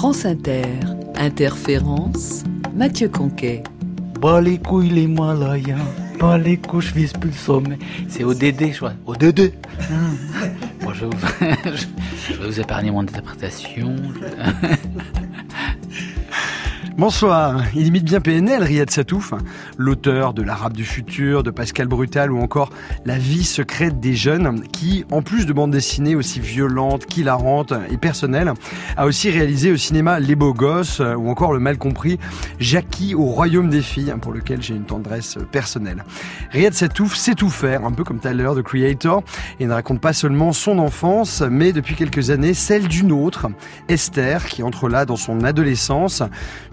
France Inter, Interférence, Mathieu Conquet. Bah les couilles les malayens, bah les couilles je vise plus le sommet. C'est au DD, je crois. Au DD. Bon, je, vais vous... je vais vous épargner mon interprétation. Bonsoir, il imite bien PNL, Riyad Satouf, l'auteur de L'Arabe du futur, de Pascal Brutal ou encore La vie secrète des jeunes, qui, en plus de bandes dessinées aussi violentes, qu'hilarantes et personnelles, a aussi réalisé au cinéma Les Beaux Gosses ou encore Le Mal Compris, Jackie au Royaume des Filles, pour lequel j'ai une tendresse personnelle. Riyad Satouf sait tout faire, un peu comme Tyler, The Creator, et ne raconte pas seulement son enfance, mais depuis quelques années celle d'une autre, Esther, qui entre là dans son adolescence,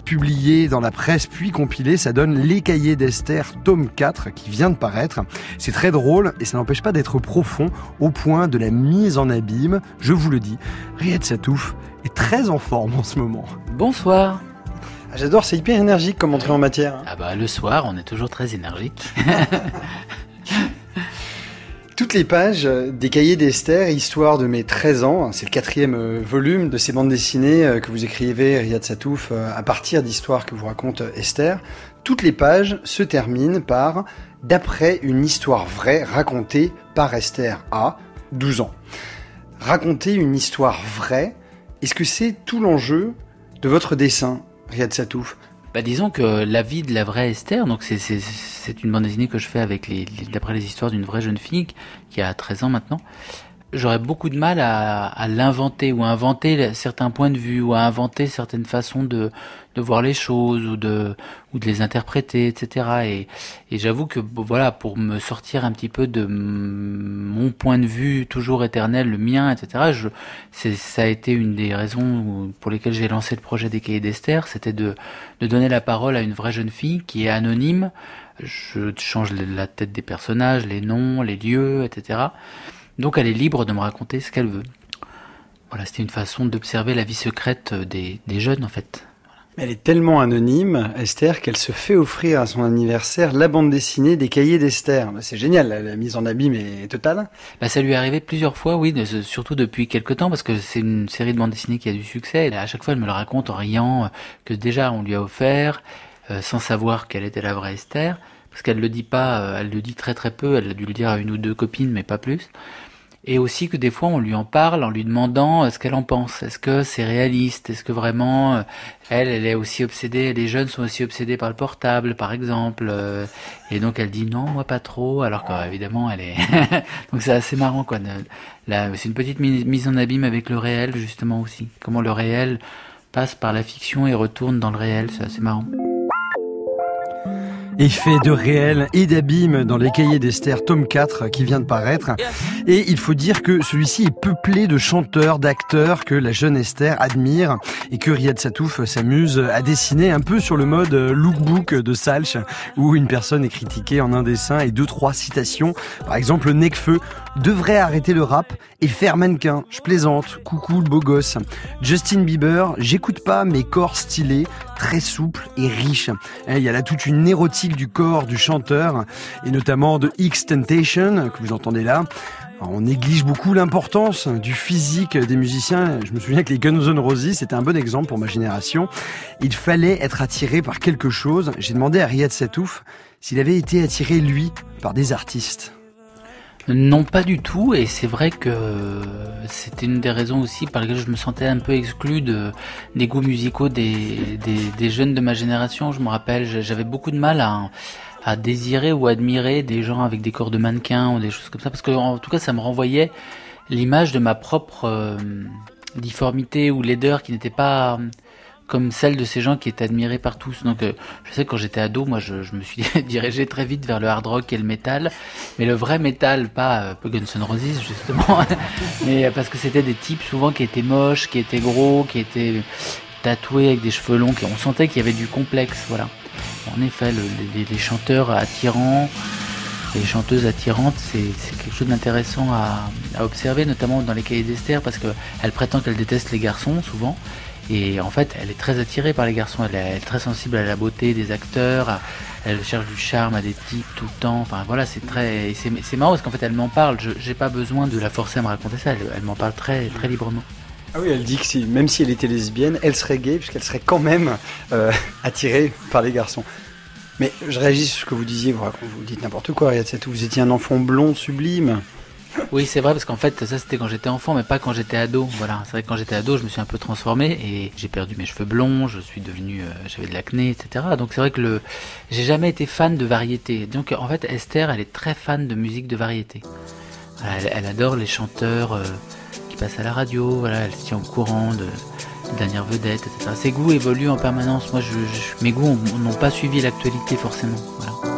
publié dans la presse puis compilé, ça donne Les Cahiers d'Esther, tome 4, qui vient de paraître. C'est très drôle et ça n'empêche pas d'être profond au point de la mise en abîme. Je vous le dis, Riyad Satouf est très en forme en ce moment. Bonsoir. Ah, J'adore, c'est hyper énergique comme entrée en matière. Ah bah le soir, on est toujours très énergique. Toutes les pages des cahiers d'Esther, histoire de mes 13 ans, c'est le quatrième euh, volume de ces bandes dessinées euh, que vous écrivez, Riyad Satouf, euh, à partir d'histoires que vous raconte Esther. Toutes les pages se terminent par d'après une histoire vraie racontée par Esther à 12 ans. Raconter une histoire vraie, est-ce que c'est tout l'enjeu de votre dessin, Riyad Satouf? Bah disons que la vie de la vraie Esther, donc c'est une bande dessinée que je fais avec d'après les histoires d'une vraie jeune fille qui a 13 ans maintenant. J'aurais beaucoup de mal à, à l'inventer ou à inventer certains points de vue ou à inventer certaines façons de, de voir les choses ou de ou de les interpréter, etc. Et, et j'avoue que voilà pour me sortir un petit peu de mon point de vue toujours éternel, le mien, etc. Je, ça a été une des raisons pour lesquelles j'ai lancé le projet des cahiers d'Esther, c'était de, de donner la parole à une vraie jeune fille qui est anonyme. Je change la tête des personnages, les noms, les lieux, etc. Donc elle est libre de me raconter ce qu'elle veut. Voilà, c'était une façon d'observer la vie secrète des, des jeunes en fait. Elle est tellement anonyme, Esther, qu'elle se fait offrir à son anniversaire la bande dessinée des cahiers d'Esther. Bah, C'est génial, la, mise en abîme est totale. Bah, ça lui est arrivé plusieurs fois, oui, surtout depuis quelques temps, parce que c'est une série de bandes dessinées qui a du succès. Et à chaque fois, elle me le raconte en riant euh, que déjà on lui a offert, euh, sans savoir quelle était la vraie Esther, parce qu'elle le dit pas, euh, elle le dit très très peu. Elle a dû le dire à une ou deux copines, mais pas plus. Et aussi que des fois on lui en parle en lui demandant euh, ce qu'elle en pense. Est-ce que c'est réaliste? Est-ce que vraiment euh, elle, elle est aussi obsédée Les jeunes sont aussi obsédés par le portable, par exemple. euh, et donc elle dit non, moi pas trop. Alors qu'évidemment elle est. donc c'est assez marrant quoi. c'est une petite mi- mise en abîme avec le réel justement aussi. Comment le réel passe par la fiction et retourne dans le réel. C'est assez marrant. Effet de réel et d'abîme dans les cahiers d'Esther, tome 4, qui vient de paraître. Et il faut dire que celui-ci est peuplé de chanteurs, d'acteurs que la jeune Esther admire et que Riyad Satouf s'amuse à dessiner un peu sur le mode lookbook de Salch, où une personne est critiquée en un dessin et deux, trois citations. Par exemple, Necfeu devrait arrêter le rap et faire mannequin. Je plaisante. Coucou le beau gosse. Justin Bieber, j'écoute pas mes corps stylés, très souples et riches. Eh, Il y a là toute une érotique du corps du chanteur et notamment de X Temptation que vous entendez là. On néglige beaucoup l'importance du physique des musiciens. Je me souviens que les Guns N' Roses, c'était un bon exemple pour ma génération. Il fallait être attiré par quelque chose. J'ai demandé à Riyad Satouf s'il avait été attiré, lui, par des artistes. Non, pas du tout, et c'est vrai que c'était une des raisons aussi par lesquelles je me sentais un peu exclu de, des goûts musicaux des, des, jeunes de ma génération. Je me rappelle, j'avais beaucoup de mal à, désirer ou admirer des gens avec des corps de mannequin ou des choses comme ça, parce que en tout cas, ça me renvoyait l'image de ma propre euh, difformité ou laideur qui n'était pas comme celle de ces gens qui étaient admirés par tous. Donc, euh, je sais quand j'étais ado, moi, je, je me suis dirigé très vite vers le hard rock et le métal, mais le vrai métal, pas euh, Guns N' Roses justement, mais euh, parce que c'était des types souvent qui étaient moches, qui étaient gros, qui étaient tatoués avec des cheveux longs, qui on sentait qu'il y avait du complexe, voilà. En effet, le- les, les chanteurs attirants, les chanteuses attirantes, c'est quelque chose d'intéressant à, à observer, notamment dans les cahiers d'Esther, parce que elle prétend qu'elle déteste les garçons souvent, et en fait, elle est très attirée par les garçons. Elle est, très sensible à la beauté des acteurs. elle cherche du charme à des types tout le temps. Enfin voilà, c'est très, c'est marrant parce qu'en fait, elle m'en parle. Je j'ai pas besoin de la forcer à me raconter ça. Elle, m'en parle très très librement. Ah oui, elle dit que même si elle était lesbienne, elle serait gay puisqu'elle serait quand même euh, attirée par les garçons. Mais je réagis sur ce que vous disiez, vous, vous dites n'importe quoi, Vous étiez un enfant blond sublime. Oui, c'est vrai, parce qu'en fait, ça c'était quand j'étais enfant, mais pas quand j'étais ado. Voilà, c'est vrai que quand j'étais ado, je me suis un peu transformé et j'ai perdu mes cheveux blonds, je suis devenu, euh, j'avais de l'acné, etc. Donc c'est vrai que j'ai jamais été fan de variété. Donc en fait, Esther, elle est très fan de musique de variété. elle, adore les chanteurs euh, qui passent à la radio. Voilà, elle tient au courant de dernières vedettes, etc. Ses goûts évoluent en permanence. Moi, je, mes goûts n'ont pas suivi l'actualité forcément. Voilà.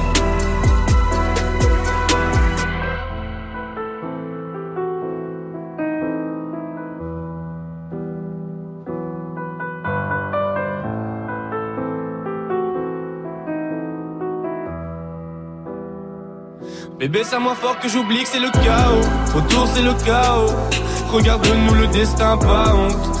Bébé, ça moins fort que j'oublie que c'est le chaos. Autour, c'est le chaos. Regarde-nous le destin, pas honte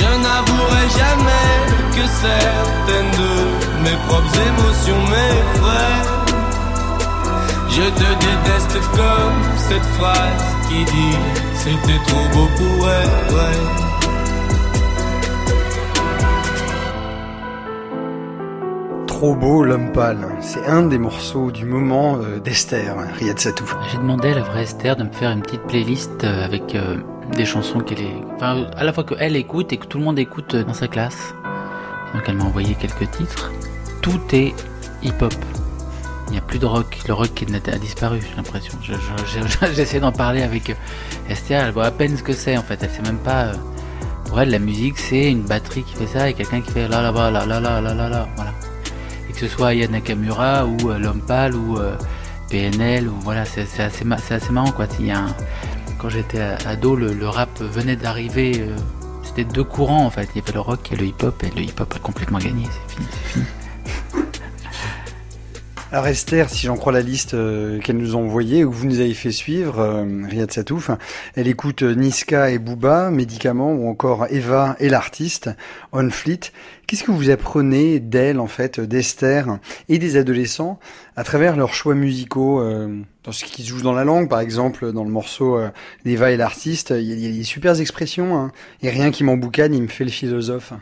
Je n'avouerai jamais que certaines de mes propres émotions m'effraient. Je te déteste comme cette phrase qui dit c'était trop beau pour être vrai. Trop beau l'homme pâle, c'est un des morceaux du moment euh, d'Esther, Riyad Satou. J'ai demandé à la vraie Esther de me faire une petite playlist euh, avec euh, des chansons qu'elle est, enfin, à la fois qu'elle écoute et que tout le monde écoute dans sa classe. Donc elle m'a envoyé quelques titres. Tout est hip-hop. Il n'y a plus de rock. Le rock a disparu, j'ai l'impression. J'essaie d'en parler avec euh, Esther Elle voit à peine ce que c'est en fait. Elle sait même pas. Euh, pour elle, la musique, c'est une batterie qui fait ça et quelqu'un qui fait là là bas là là là là là là. Voilà. Et que ce soit Aya Nakamura ou euh, L'Homme ou PNL ou voilà, c'est assez, assez marrant quoi. Il y a un, quand j'étais ado, le, rap venait d'arriver. Euh, c'était deux courants en fait. Il y avait le rock et le hip-hop, et le hip-hop a complètement gagné. C'est fini, c'est fini. Alors Esther, si j'en crois la liste euh, qu'elle nous a envoyée ou que vous nous avez fait suivre, euh, Riyad Satouf, elle écoute euh, Niska et Booba, Médicaments ou encore Eva et l'artiste, On Fleet. Qu'est-ce que vous apprenez d'elle en fait, d'Esther et des adolescents à travers leurs choix musicaux dans ce qui se joue dans la langue, par exemple, dans le morceau d'Eva et l'artiste, il y, a des super expressions, hein, et rien qui m'emboucane, il me fait le philosophe.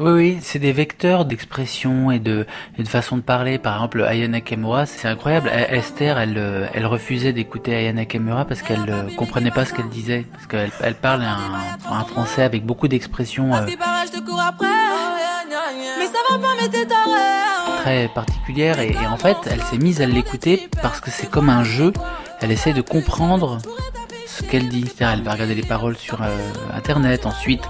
Oui, oui, c'est des vecteurs d'expression et de, et de façon de parler. Par exemple, Ayana Nakamura, c'est incroyable. Esther, elle, euh, elle refusait d'écouter Ayana Nakamura parce qu'elle euh, comprenait pas ce qu'elle disait. Parce qu'elle elle parle un, un français avec beaucoup d'expressions euh, très particulières. Et, et en fait, elle s'est mise à l'écouter parce que c'est comme un jeu. Elle essaie de comprendre ce qu'elle dit. Elle va regarder les paroles sur euh, Internet. Ensuite,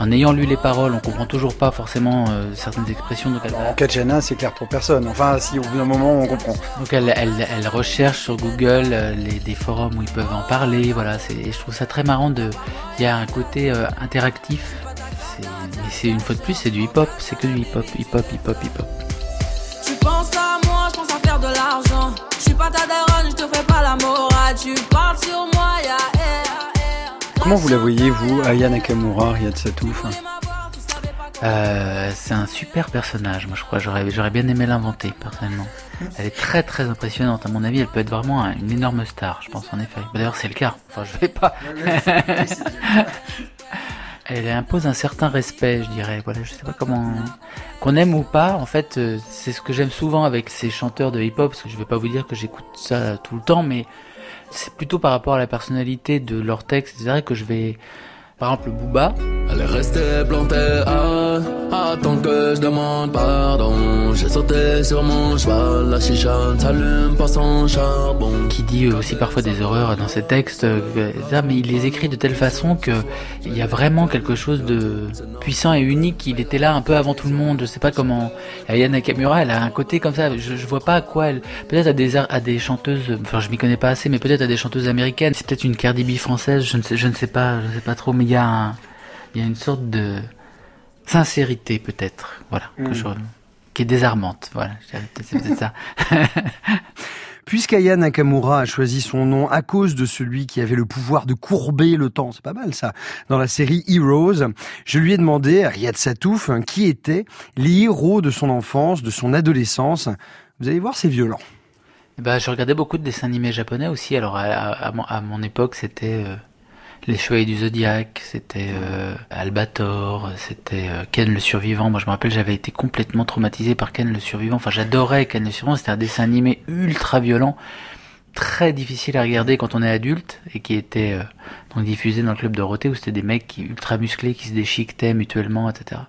en ayant lu les paroles, on comprend toujours pas forcément euh, certaines expressions. Donc elle va- En Kachana, c'est clair pour personne. Enfin, si au bout d'un moment, on comprend. Donc elle, elle, elle recherche sur Google euh, les, des forums où ils peuvent en parler. Voilà, c'est, et je trouve ça très marrant. De, il y a un côté euh, interactif. C'est, mais c'est une fois de plus, c'est du hip-hop. C'est que du hip-hop, hip-hop, hip-hop, hip-hop. Tu penses à moi, je pense à faire de l'argent. Je suis pas ta daronne, je te fais pas la morale. Tu parles sur moi. Comment vous la voyez, vous, Aya Nakamura, Riyad Satouf Euh, c'est un super personnage. Moi, je crois, j'aurais, j'aurais bien aimé l'inventer personnellement. Elle est très très impressionnante. À mon avis, elle peut être vraiment un- une énorme star. Je pense en effet. D'ailleurs, c'est le cas. Enfin, je vais pas. Elle impose un certain respect, je dirais. Voilà, je sais pas comment qu'on aime ou pas. En fait, euh, c'est ce que j'aime souvent avec ces chanteurs de hip-hop, parce que je vais pas vous dire que j'écoute ça tout le temps, mais c'est plutôt par rapport à la personnalité de leur texte, etc., que je vais, par exemple, Booba. Elle est restée plantée à qui dit aussi parfois des horreurs dans ses textes, euh, etc., mais il les écrit de telle façon que il y a vraiment quelque chose de puissant et unique. Il était là un peu avant tout le monde. Je sais pas comment. Aya Nakamura, elle a un côté comme ça. Je, je vois pas à quoi elle. Peut-être à des à des chanteuses. Enfin, je m'y connais pas assez, mais peut-être à des chanteuses américaines. C'est peut-être une Cardi B française. Je ne sais, je ne sais pas. Je ne sais pas trop. Mais il y a un, il y a une sorte de sincérité peut-être. Voilà. Que je, qui est désarmante. Voilà. C'est peut-être ça. Puisqu'Aya Nakamura a choisi son nom à cause de celui qui avait le pouvoir de courber le temps, c'est pas mal ça, dans la série Heroes, je lui ai demandé à Riyad Satouf hein, qui étaient les héros de son enfance, de son adolescence. Vous allez voir, c'est violent. Eh ben, je regardais beaucoup de dessins animés japonais aussi. Alors, à mon époque, c'était euh, Les Chevaliers du Zodiaque, c'était euh, Albator, c'était euh, Ken le Survivant. Moi, je me rappelle, j'avais été complètement traumatisé par Ken le Survivant. Enfin, j'adorais Ken le Survivant. C'était un dessin animé ultra violent, très difficile à regarder quand on est adulte et qui était euh, donc diffusé dans le club Dorothée où c'était des mecs qui, ultra musclés qui se déchiquetaient mutuellement, etc.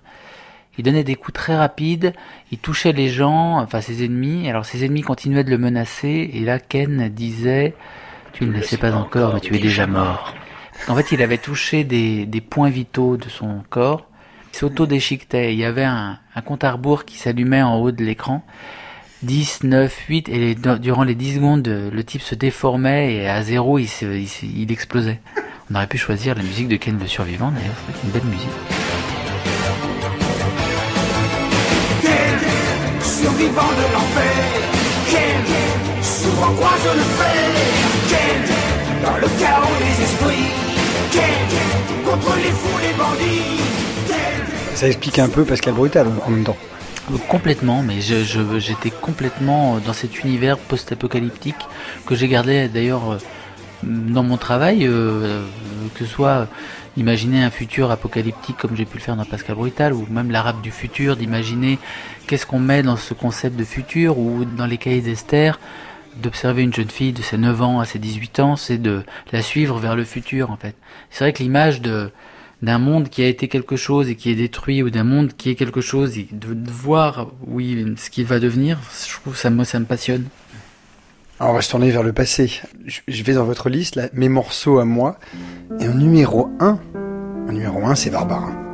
Il donnait des coups très rapides, il touchait les gens, enfin ses ennemis. Alors ses ennemis continuaient de le menacer, et là Ken disait Tu ne le sais pas encore, mais tu es déjà mort. En fait, il avait touché des, points vitaux de son corps, il s'auto-déchiquetait. Il y avait un, compte à rebours qui s'allumait en haut de l'écran. 10, 9, 8, et durant les 10 secondes, le type se déformait, et à zéro, il, explosait. On aurait pu choisir la musique de Ken le Survivant, d'ailleurs, c'est une belle musique. survivant de l'enfer. Ken, souvent croise le fer. Ken, dans le chaos. Ken, contre les fous, les bandits. Ken. Ça explique un peu Pascal Brutal en même temps. Euh, Complètement, mais je, je- j'étais complètement dans cet univers post-apocalyptique que j'ai gardé d'ailleurs euh, dans mon travail, euh, que ce soit euh, imaginer un futur apocalyptique comme j'ai pu le faire dans Pascal Brutal, ou même l'arabe du futur, d'imaginer qu'est-ce qu'on met dans ce concept de futur, ou dans les cahiers d'Esther, d'observer une jeune fille de ses 9 ans à ses 18 ans, c'est de la suivre vers le futur en fait. C'est vrai que l'image de d'un monde qui a été quelque chose et qui est détruit ou d'un monde qui est quelque chose et de, voir oui ce qu'il va devenir je trouve ça moi ça me passionne Alors on va se tourner vers le passé. Je, vais dans votre liste, là, mes morceaux à moi. Et en numéro 1, en numéro 1, c'est Barbara.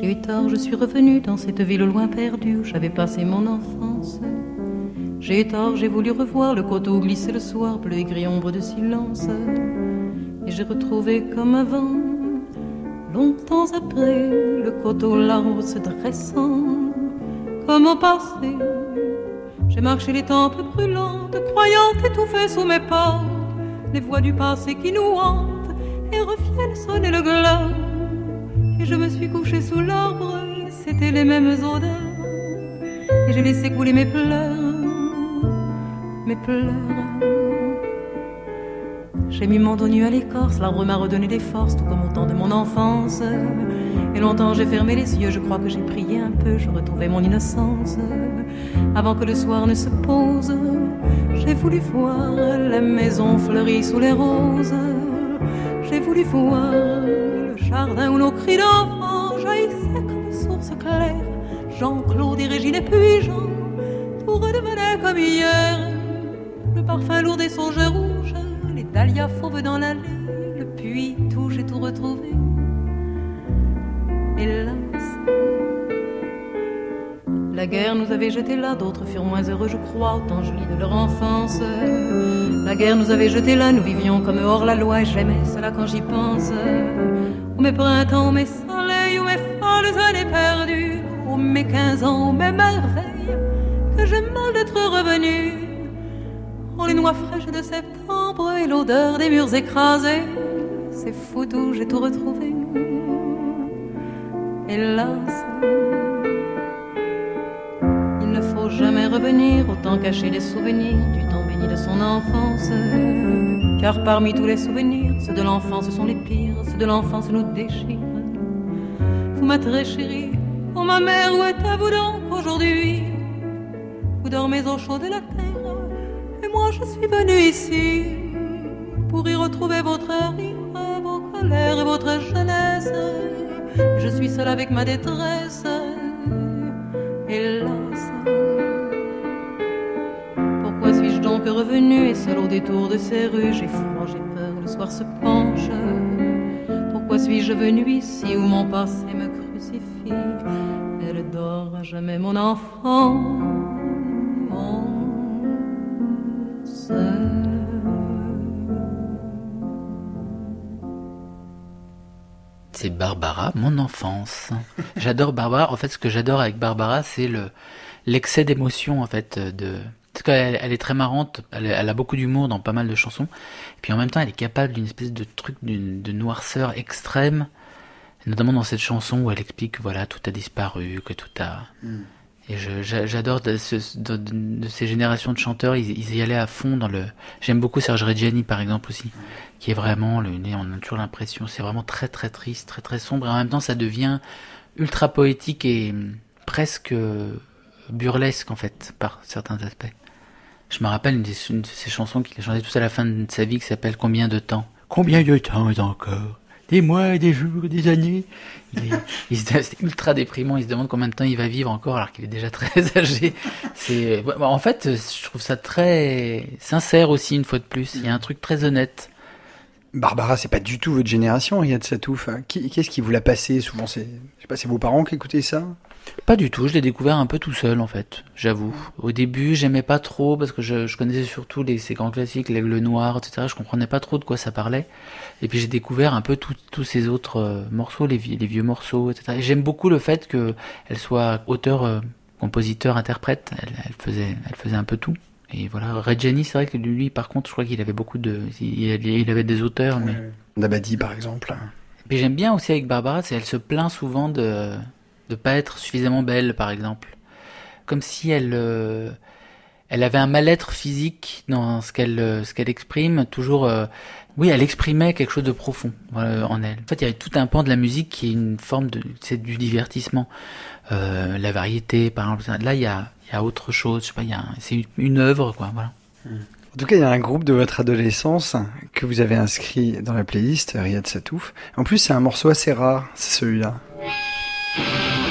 J'ai eu tort, je suis revenu dans cette ville au loin perdue où j'avais passé mon enfance. J'ai eu tort, j'ai voulu revoir le coteau glisser le soir, bleu et gris ombre de silence. Et j'ai retrouvé comme avant, longtemps après, le coteau l'arbre se dressant, comme au passé. J'ai marché les tempes brûlantes, croyant étouffer sous mes pas les voix du passé qui nous hantent et reviennent sonner le glas. Et je me suis couché sous l'arbre, c'était les mêmes odeurs. Et j'ai laissé couler mes pleurs, mes pleurs. J'ai mis mon dos nu à l'écorce, l'arbre m'a redonné des forces, tout comme au temps de mon enfance. Et longtemps j'ai fermé les yeux, je crois que j'ai prié un peu, je retrouvais mon innocence. Avant que le soir ne se pose, j'ai voulu voir la maison fleurie sous les roses. J'ai voulu voir jardin où nos cris d'enfants jaillissaient comme source claire. Jean-Claude et Régine et puis Jean, tout redevenait comme hier. Le parfum lourd des sauges rouges, les dahlias fauves dans l'allée, le puits tout, j'ai tout retrouvé. Hélas, la guerre nous avait jetés là, d'autres furent moins heureux, je crois, autant je lis de leur enfance. La guerre nous avait jetés là, nous vivions comme hors la loi, et j'aimais cela quand j'y pense. Mes printemps, mes soleils, mes folles années perdues, ô mes quinze ans, mes merveilles, que j'aime mal d'être revenu. Oh, les noix fraîches de septembre et l'odeur des murs écrasés, c'est fou j'ai tout retrouvé. Hélas, il ne faut jamais revenir, autant cacher les souvenirs du temps béni de son enfance. Car parmi tous les souvenirs, ceux de l'enfance sont les pires, ceux de l'enfance nous déchirent. Vous ma très chérie, oh ma mère, où êtes-vous donc aujourd'hui? Vous dormez au chaud de la terre, et moi je suis venue ici pour y retrouver votre rire, vos colères et votre jeunesse. Je suis seule avec ma détresse, hélas. Donc revenue et seule au détour de ces rues J'ai froid, j'ai peur, le soir se penche. Pourquoi suis-je venue ici où mon passé me crucifie? Elle dort à jamais mon enfant, mon seul. C'est Barbara, mon enfance. J'adore Barbara. En fait, ce que j'adore avec Barbara, c'est le l'excès d'émotion en fait de parce qu'elle elle est très marrante, elle, elle a beaucoup d'humour dans pas mal de chansons, et puis en même temps elle est capable d'une espèce de truc d'une de noirceur extrême, notamment dans cette chanson où elle explique que voilà tout a disparu, que tout a et je- j'a- j'adore de, ce- de- de- de ces générations de chanteurs, ils, ils y allaient à fond dans le. J'aime beaucoup Serge Reggiani par exemple aussi, qui est vraiment le nez. On a toujours l'impression, c'est vraiment très très triste, très très sombre, et en même temps ça devient ultra poétique et hum, presque euh, burlesque en fait par certains aspects. Je me rappelle une, de ces chansons qu'il a chantées tout à la fin de sa vie qui s'appelle Combien de temps? Combien de temps encore? Des mois, des jours, des années? Il il c'est ultra déprimant. Il se demande combien de temps il va vivre encore alors qu'il est déjà très âgé. C'est, ouais, en fait, je trouve ça très sincère aussi une fois de plus. Il y a un truc très honnête. Barbara, c'est pas du tout votre génération, Riyad Satouf. Qui, qu'est-ce qui vous l'a passé? Souvent, c'est, je sais pas, c'est vos parents qui écoutaient ça? Pas du tout. Je l'ai découvert un peu tout seul en fait. J'avoue. Au début, j'aimais pas trop parce que je, je connaissais surtout les ces grands classiques, l'aigle noir, etc. Je comprenais pas trop de quoi ça parlait. Et puis j'ai découvert un peu tous ces autres euh, morceaux, les, vi- les vieux morceaux, etc. Et j'aime beaucoup le fait que elle soit auteur, euh, compositeur, interprète. Elle, elle faisait, elle faisait un peu tout. Et voilà, Reggiani, c'est vrai que lui, par contre, je crois qu'il avait beaucoup de, il, il avait des auteurs, mais. Dabadi, par exemple. Puis j'aime bien aussi avec Barbara, c'est elle se plaint souvent de de pas être suffisamment belle, par exemple, comme si elle euh, elle avait un mal-être physique dans ce qu'elle euh, ce qu'elle exprime. Toujours, euh, oui, elle exprimait quelque chose de profond en elle. En fait, il y a tout un pan de la musique qui est une forme de c'est du divertissement, la variété, par exemple. Là, il y a y a autre chose. Je sais pas, y a c'est une, une œuvre, quoi. Voilà. En tout cas, il y a un groupe de votre adolescence que vous avez inscrit dans la playlist, Riyad Satouf. En plus, c'est un morceau assez rare, c'est celui-là. Thank you.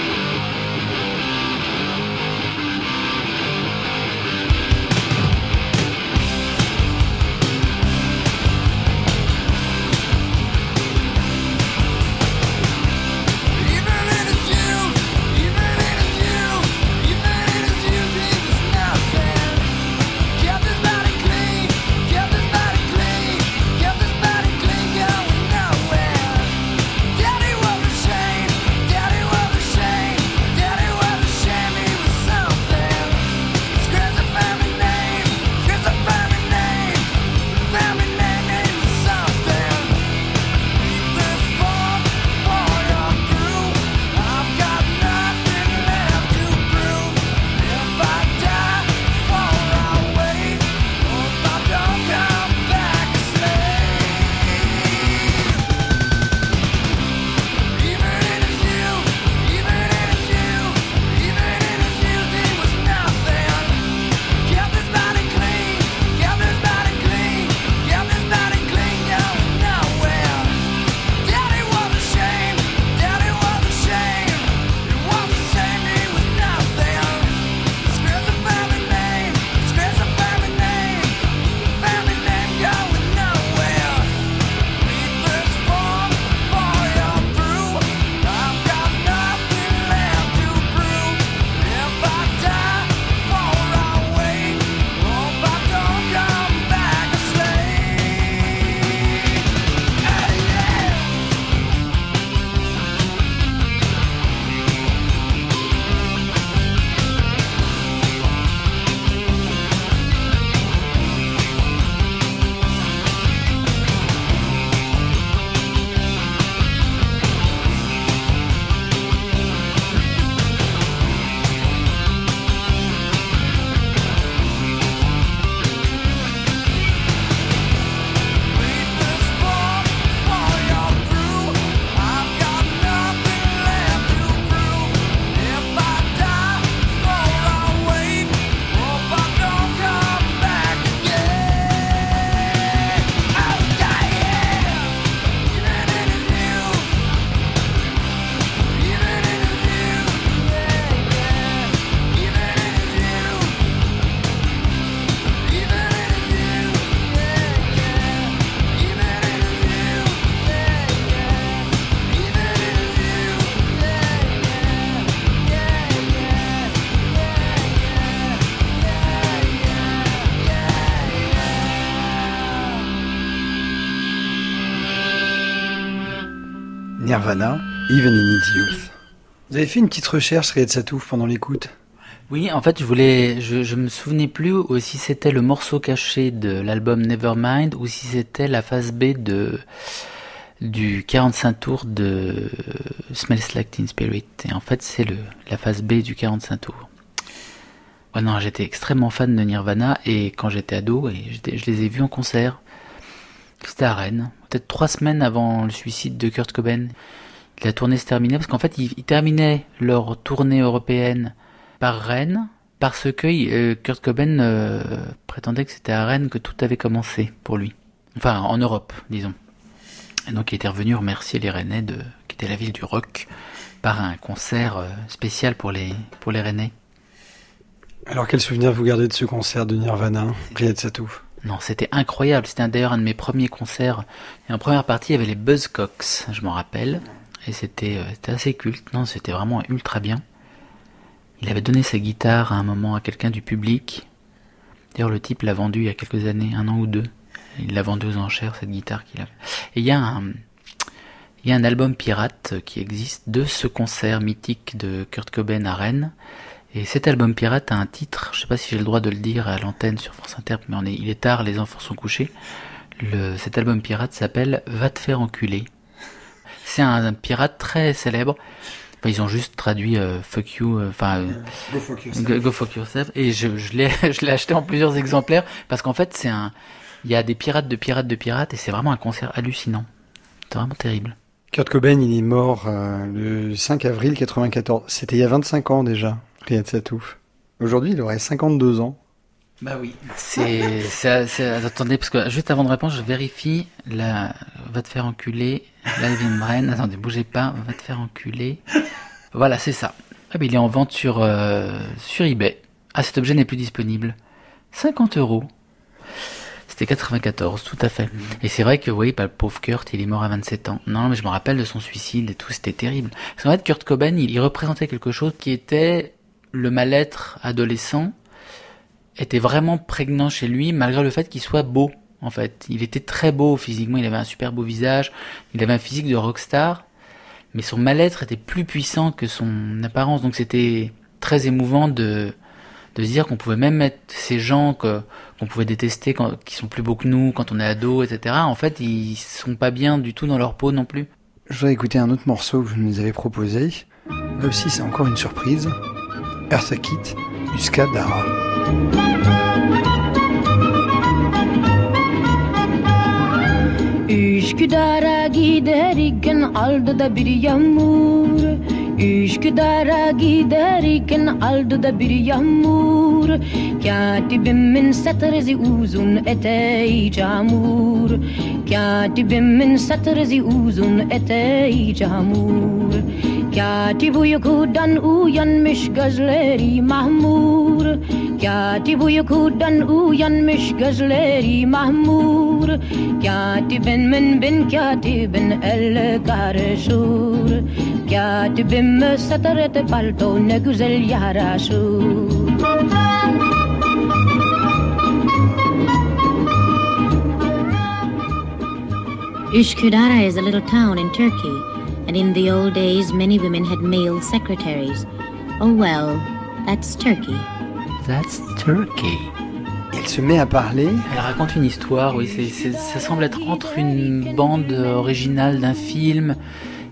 Nirvana, Even in Its Youth. Vous avez fait une petite recherche, Riyad Satouf, pendant l'écoute? Oui, en fait, je voulais, je, je me souvenais plus si c'était le morceau caché de l'album Nevermind ou si c'était la phase B de du 45 tours de Smells Like Teen Spirit. Et en fait, c'est le la phase B du 45 tours. Ouais, non, j'étais extrêmement fan de Nirvana et quand j'étais ado, et je les ai vus en concert. C'était à Rennes, peut-être trois semaines avant le suicide de Kurt Cobain. La tournée se terminait parce qu'en fait, ils, terminaient leur tournée européenne par Rennes parce que euh, Kurt Cobain euh, prétendait que c'était à Rennes que tout avait commencé pour lui. Enfin, en Europe, disons. Et donc, il était revenu remercier les Rennais, qui était la ville du rock, par un concert euh, spécial pour les, pour Rennais. Alors, quel souvenir vous gardez de ce concert de Nirvana, Riyad Satouf? Non, c'était incroyable. C'était d'ailleurs un de mes premiers concerts. Et en première partie, il y avait les Buzzcocks, je m'en rappelle. Et c'était euh, c'était assez culte. Non, c'était vraiment ultra bien. Il avait donné sa guitare à un moment à quelqu'un du public. D'ailleurs, le type l'a vendu il y a quelques années, un an ou deux. Il l'a vendu aux enchères, cette guitare qu'il avait. Et il y a un, il y a un album pirate qui existe de ce concert mythique de Kurt Cobain à Rennes. Et cet album pirate a un titre, je sais pas si j'ai le droit de le dire à l'antenne sur France Inter, mais on est, il est tard, les enfants sont couchés. Le, cet album pirate s'appelle Va te faire enculer. C'est un, un pirate très célèbre. Enfin, ils ont juste traduit euh, Fuck you, euh, enfin euh, Go fuck Go, go fuck yourself. Et je, je l'ai, je l'ai acheté en plusieurs exemplaires parce qu'en fait, c'est un, il y a des pirates de pirates de pirates et c'est vraiment un concert hallucinant. C'est vraiment terrible. Kurt Cobain, il est mort euh, le 5 avril 94. C'était il y a 25 ans déjà, Riyad Satouf. Aujourd'hui, il aurait 52 ans. Bah oui. C'est, c'est, c'est- attendez, parce que juste avant de répondre, je vérifie la, va te faire enculer, l'Alvin Brain. Attendez, bougez pas, va te faire enculer. Voilà, c'est ça. Ah, ben, il est en vente sur, euh, sur eBay. Ah, cet objet n'est plus disponible. 50 euros. C'était 94, tout à fait. Et c'est vrai que, oui, bah, le pauvre Kurt, il est mort à 27 ans. Non, mais je me rappelle de son suicide et tout, c'était terrible. Parce qu'en fait, Kurt Cobain, il, il représentait quelque chose qui était le mal-être adolescent, était vraiment prégnant chez lui, malgré le fait qu'il soit beau, en fait. Il était très beau physiquement, il avait un super beau visage, il avait un physique de rockstar, mais son mal-être était plus puissant que son apparence, donc c'était très émouvant de, de se dire qu'on pouvait même mettre ces gens que, qu'on pouvait détester, qui sont plus beaux que nous, quand on est ado, etc. En fait, ils sont pas bien du tout dans leur peau non plus. Je voudrais écouter un autre morceau que vous nous avez proposé. Là aussi, c'est encore une surprise. Eartha Kitt, Uska Dara. Üsküdar'a giderken aldı da bir yağmur. Üsküdar'a giderken aldı da bir yağmur. Katibimin satrezi uzun eteği camur. Katibimin satrezi uzun eteği camur Katibuyu kudan uyan miş gazleri mahmur Katibuyu kudan uyan miş gazleri mahmur Katibin min bin katibin sur? Karışur Katibim satarete palto ne güzel yaraşur Üsküdar is a little town in Turkey. And in the old days many women had male secretaries. Oh well, that's Turkey. That's Turkey. Elle se met à parler. Elle raconte une histoire, oui, ça semble être entre une bande originale d'un film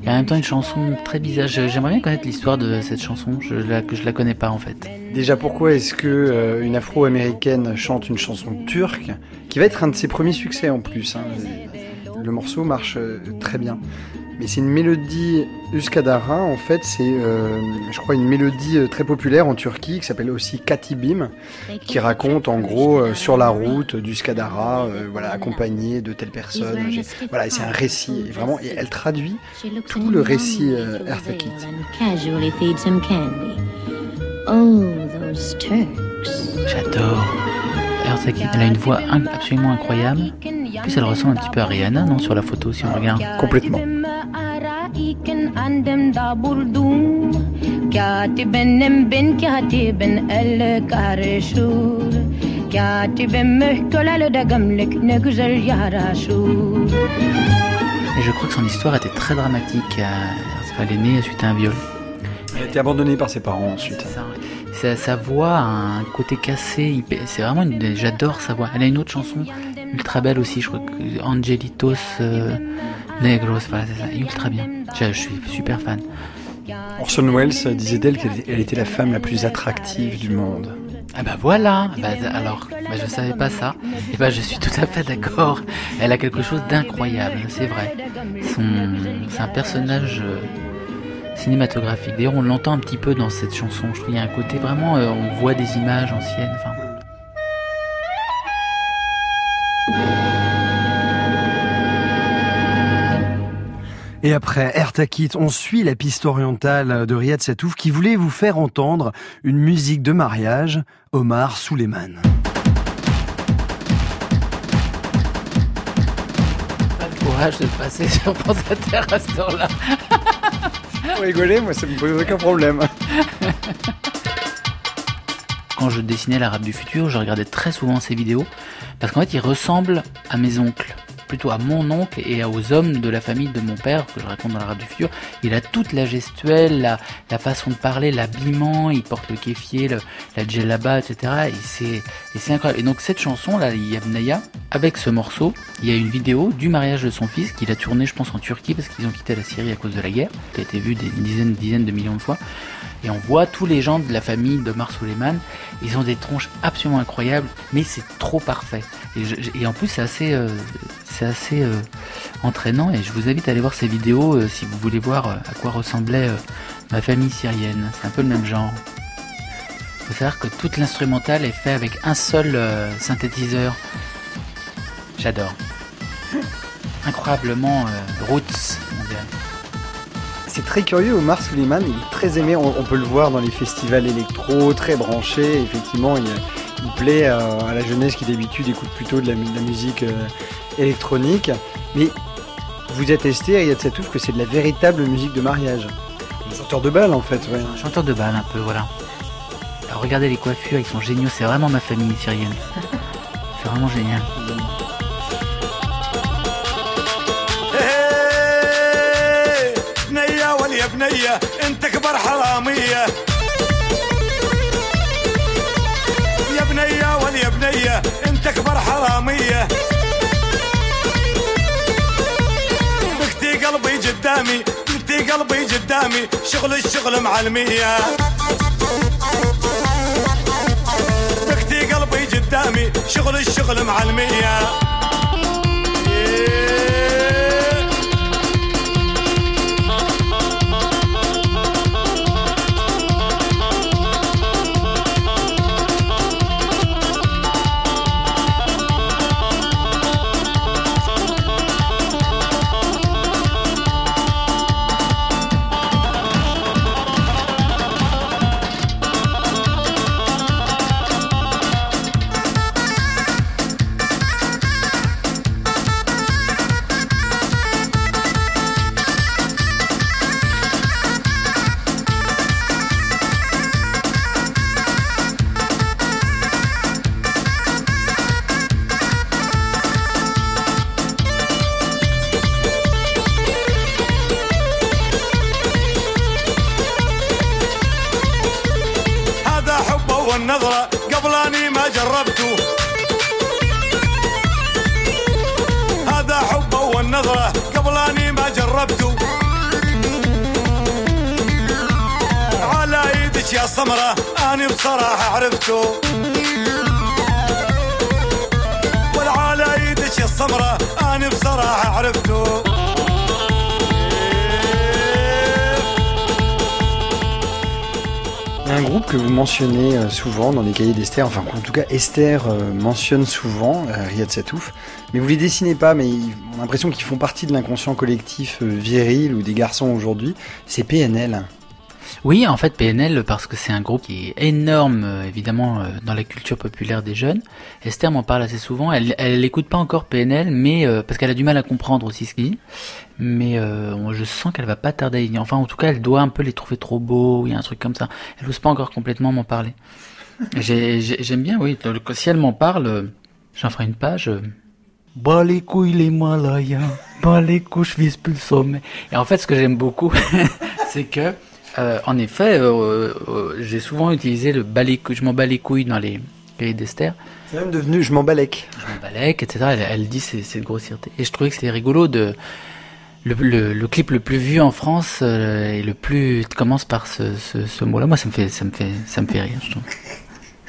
et en même temps une chanson très bizarre. J'aimerais bien connaître l'histoire de cette chanson, je la, que je la connais pas en fait. Déjà, pourquoi est-ce que euh, une Afro-américaine chante une chanson turque, qui va être un de ses premiers succès en plus hein. Le morceau marche euh, très bien. Mais c'est une mélodie Uskadara, en fait, c'est, euh, je crois, une mélodie euh, très populaire en Turquie qui s'appelle aussi Katibim, qui raconte en gros euh, sur la route d'Uskadara, euh, voilà, accompagné de telle personne. Voilà, et c'est un récit, et vraiment, et elle traduit tout le récit euh, Turks. J'adore. Eartha Kitt, elle a une voix absolument incroyable. En plus, elle ressemble un petit peu à Rihanna, non, sur la photo, si on regarde. Complètement. Yaraşır Et je crois que son histoire était très dramatique. Euh, Elle est née suite à un viol. Elle a été abandonnée par ses parents ensuite. Ça, sa, sa voix a un côté cassé. C'est vraiment une. J'adore sa voix. Elle a une autre chanson ultra belle aussi. Je crois que Angelitos euh, Negros. Voilà, c'est ça. Ultra bien. Je, je suis super fan. Orson Welles disait d'elle qu'elle elle était la femme la plus attractive du monde. Ah bah voilà, bah, alors bah, je savais pas ça. Et bah je suis tout à fait d'accord. Elle a quelque chose d'incroyable, c'est vrai. C'est un personnage euh, cinématographique. D'ailleurs on l'entend un petit peu dans cette chanson. Je trouve qu'il y a un côté vraiment, euh, on voit des images anciennes. Enfin, Et après Ertakit, on suit la piste orientale de Riyad Satouf qui voulait vous faire entendre une musique de mariage, Omar Souleyman. pas le courage de passer sur France Inter à ce temps-là. Vous rigolez, moi ça me pose aucun problème. Quand je dessinais l'arabe du futur, je regardais très souvent ses vidéos parce qu'en fait, il ressemble à mes oncles, plutôt à mon oncle et aux hommes de la famille de mon père que je raconte dans l'arabe du futur. Il a toute la gestuelle, la, façon de parler, l'habillement, il porte le kéfier, la djellaba, etc. Et c'est, incroyable. Et donc cette chanson là, Yabnaya, avec ce morceau, il y a une vidéo du mariage de son fils qu'il a tourné, je pense, en Turquie parce qu'ils ont quitté la Syrie à cause de la guerre, qui a été vu des dizaines, dizaines de millions de fois. Et on voit tous les gens de la famille de Suleiman, ils ont des tronches absolument incroyables, mais c'est trop parfait. Et, en plus, c'est assez, euh, c'est assez euh, entraînant. Et je vous invite à aller voir ces vidéos euh, si vous voulez voir à quoi ressemblait ma famille syrienne. C'est un peu le même genre. Il faut savoir que toute l'instrumentale est faite avec un seul synthétiseur. J'adore. Incroyablement roots. C'est très curieux, Omar Suleiman, il est très aimé, on, on peut le voir dans les festivals électro, très branché, effectivement, il, il plaît euh, à la jeunesse qui d'habitude écoute plutôt de la, mu- de la musique euh, électronique, mais vous attestez, Riyad Satouf, que c'est de la véritable musique de mariage. Un chanteur de bal, en fait, ouais. Un chanteur de bal un peu, voilà. Alors regardez les coiffures, ils sont géniaux, c'est vraiment ma famille syrienne. C'est vraiment génial. بنية انت كبر حرامية. يا بنية وليا بنية انت كبر حرامية. بكتي قلبي قدامي بكتي قلبي قدامي شغل الشغل معلمية. بكتي قلبي قدامي شغل الشغل معلمية. Mentionnez euh, souvent dans les cahiers d'Esther, enfin en tout cas Esther euh, mentionne souvent euh, Riyad Satouf, mais vous les dessinez pas, mais on a l'impression qu'ils font partie de l'inconscient collectif viril ou des garçons aujourd'hui, c'est PNL. Oui, en fait, PNL, parce que c'est un groupe qui est énorme, euh, évidemment, euh, dans la culture populaire des jeunes. Esther m'en parle assez souvent. Elle, elle écoute pas encore PNL, mais euh, parce qu'elle a du mal à comprendre aussi ce qu'il dit. Mais euh, je sens qu'elle va pas tarder à y venir. Enfin, en tout cas, elle doit un peu les trouver trop beaux. Il y a un truc comme ça. Elle ose pas encore complètement m'en parler. J'ai- j'ai- J'aime bien, oui. Si elle m'en parle, j'en ferai une page. Bas les couilles l'Himalaya, bas les couilles je vise plus le sommet. Et en fait, ce que j'aime beaucoup, c'est que, euh, en effet, euh, euh, j'ai souvent utilisé le couilles, je m'en bats les couilles dans les cahiers d'Esther. C'est même devenu je m'en balèque. Je m'en balèque, etc. Elle, elle dit c'est de grossièreté. Et je trouvais que c'était rigolo de le, le, le clip le plus vu en France et le plus commence par ce, ce, ce mot-là. Moi, ça me fait ça me fait ça me fait rire. Je trouve.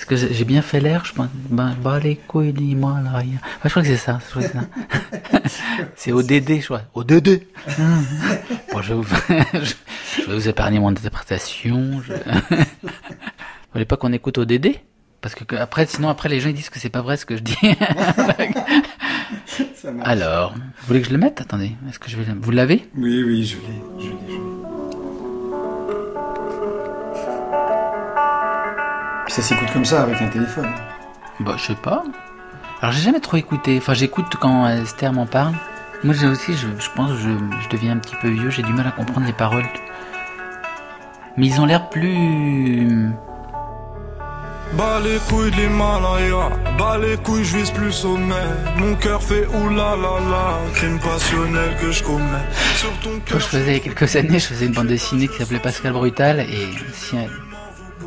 Est-ce que j'ai bien fait l'air Je pense. Bah, bah les couilles, dis-moi là. rien. Ouais, je crois que c'est ça. C'est ça. ODD, je crois. ODD. bon, je vais, vous, je, je vais vous épargner mon interprétation. Je... Vous voulez pas qu'on écoute ODD Parce que après, sinon après les gens ils disent que c'est pas vrai ce que je dis. Alors, vous voulez que je le mette? Attendez, est-ce que je vais Vous l'avez? Oui, oui, je l'ai. Je l'ai, Ça s'écoute comme ça avec un téléphone. Bah, je sais pas. Alors, j'ai jamais trop écouté. Enfin, j'écoute quand Esther m'en parle. Moi, j'ai aussi, je, je pense, que je, je deviens un petit peu vieux. J'ai du mal à comprendre les paroles. Mais ils ont l'air plus. Bas les couilles de l'Himalaya, bas les couilles, je vise plus sommet. Mon cœur fait oulala la, crime passionnel que je commets. Sur ton Quand cœur, je faisais il y a quelques années, je faisais une bande dessinée qui s'appelait Pascal Brutal et si,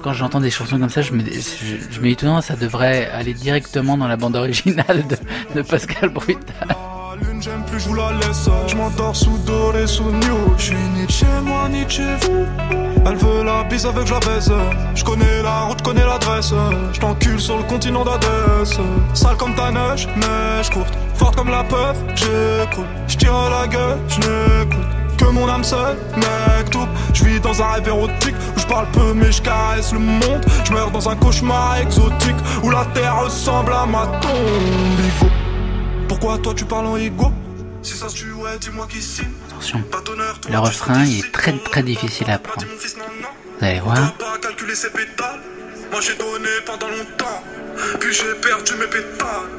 quand j'entends des chansons comme ça, je me, je, je me dis temps, ça devrait aller directement dans la bande originale de, de Pascal Brutal. lune, j'aime plus, je vous la laisse. Je m'endors sous doré, sous new. Je suis ni chez moi, ni chez vous. Elle veut la bise avec je la baise. Je connais la route, connais l'adresse. Je t'encule sur le continent d'Adès. Sale comme ta neige, neige courte. Forte comme la peur, j'écoute. Je tire la gueule, je n'écoute. Que mon âme seule, mec tout. Je vis dans un rêve érotique parle peu mais je caresse le monde. Je meurs dans un cauchemar exotique où la terre ressemble à ma tombe. Igo. Pourquoi toi tu parles en ego Si ça se tue, ouais, dis-moi qui signe. Attention, Pas d'honneur, toi, le refrain est très très difficile à non. Vous allez voir. T'as pas calculé ses pétales. Moi j'ai donné pendant longtemps. Puis j'ai perdu mes pétales.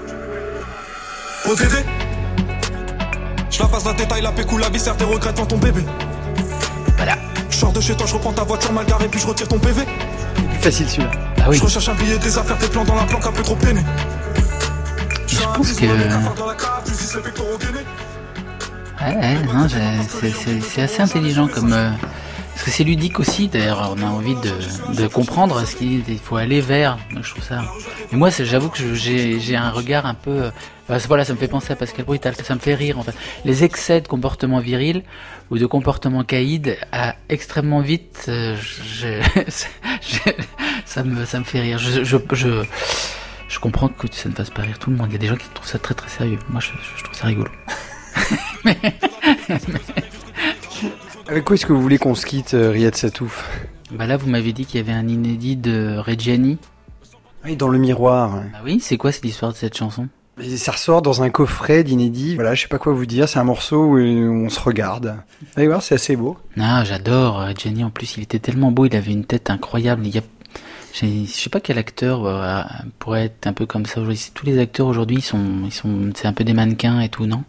ODD Je la passe la détail, la pécou, la viscère, tes regrets devant ton bébé. Je sors de chez toi, je reprends ta voiture mal garée, puis je retire ton PV. Facile celui-là. Ah oui. Je recherche un billet, des affaires, tes plans dans la planque, un peu trop peiné. Je pense que. Ouais, ouais, non, j'ai- c'est- assez intelligent comme. euh, parce que c'est ludique aussi, d'ailleurs, on a envie de, de comprendre ce qu'il il faut aller vers. Je trouve ça. Et moi, j'avoue que j'ai un regard un peu. Euh, enfin, voilà, ça me fait penser à Pascal Brutal, ça me fait rire en fait. Les excès de comportement viril ou de comportement caïd, à extrêmement vite, euh, je, je- ça, me, ça me fait rire. Je, je, je, je comprends que ça ne fasse pas rire tout le monde. Il y a des gens qui trouvent ça très très sérieux. Moi, je, trouve ça rigolo. Avec quoi est-ce que vous voulez qu'on se quitte, euh, Riyad Satouf? Bah là, vous m'avez dit qu'il y avait un inédit de Reggiani. Oui, dans le miroir. Bah oui, c'est quoi cette histoire de cette chanson? Ça ressort dans un coffret d'inédit. Voilà, je sais pas quoi vous dire. C'est un morceau où on se regarde. Allez voir, c'est assez beau. Ah, j'adore Reggiani. En plus, il était tellement beau, il avait une tête incroyable. Il y a... Je sais pas quel acteur euh, pourrait être un peu comme ça aujourd'hui. Tous les acteurs aujourd'hui, sont, ils sont, c'est un peu des mannequins et tout, non?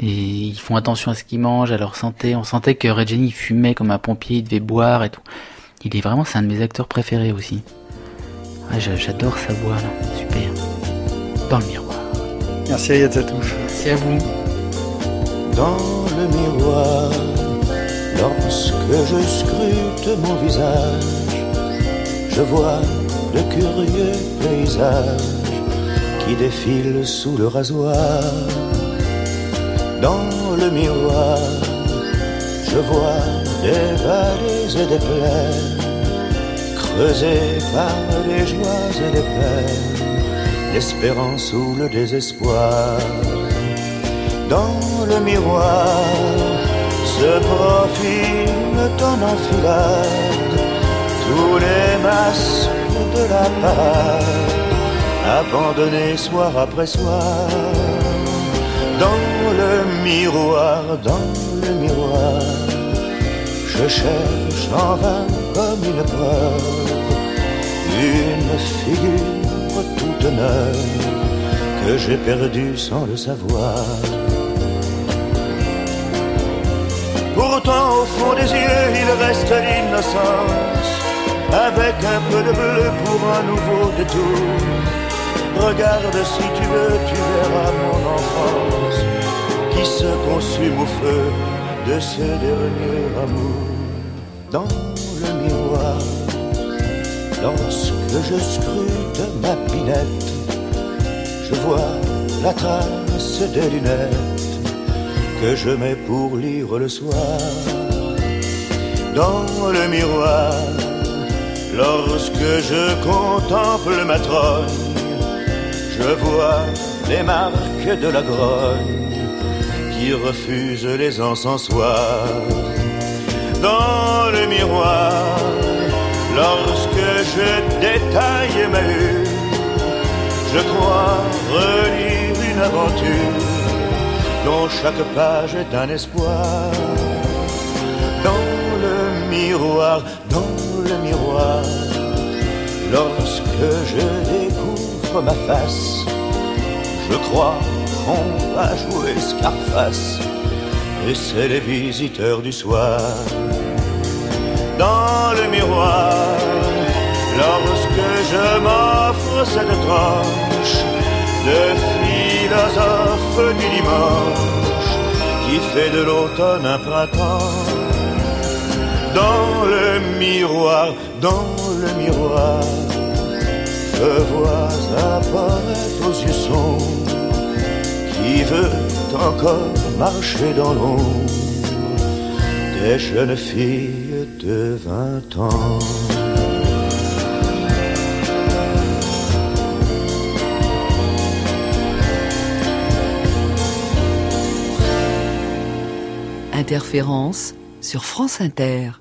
Et ils font attention à ce qu'ils mangent, à leur santé. On sentait que Reggiani fumait comme un pompier, il devait boire et tout. Il est vraiment, c'est un de mes acteurs préférés aussi. J'a- j'adore sa voix là, super. Dans le miroir. Merci Riyad Satouf. Merci à vous. dans le miroir, lorsque je scrute mon visage, je vois de curieux paysages qui défilent sous le rasoir. Dans le miroir, je vois des vallées et des plaines, creusées par les joies et les peines, l'espérance ou le désespoir. Dans le miroir se profilent en enfilade. Tous les masques de la parade abandonnés soir après soir. Dans le miroir, dans le miroir je cherche en vain comme une preuve une figure toute neuve que j'ai perdue sans le savoir. Pourtant au fond des yeux il reste l'innocence Avec un peu de bleu pour un nouveau détour Regarde si tu veux, tu verras mon enfant fume au feu de ce dernier amour dans le miroir. Lorsque je scrute ma pinette, je vois la trace des lunettes que je mets pour lire le soir. Dans le miroir, lorsque je contemple ma trogne, je vois les marques de la grogne qui refusent les encensoirs. Dans le miroir, lorsque je détaille ma une, je crois relire une aventure dont chaque page est un espoir. Dans le miroir, dans le miroir, lorsque je découvre ma face, je crois qu'on va jouer Scarface, et c'est les visiteurs du soir. Dans le miroir, lorsque je m'offre cette tranche de philosophe du dimanche, qui fait de l'automne un printemps. Dans le miroir, dans le miroir, je vois poète aux yeux sombres qui veut encore marcher dans l'ombre des jeunes filles de vingt ans. Interférence sur France Inter.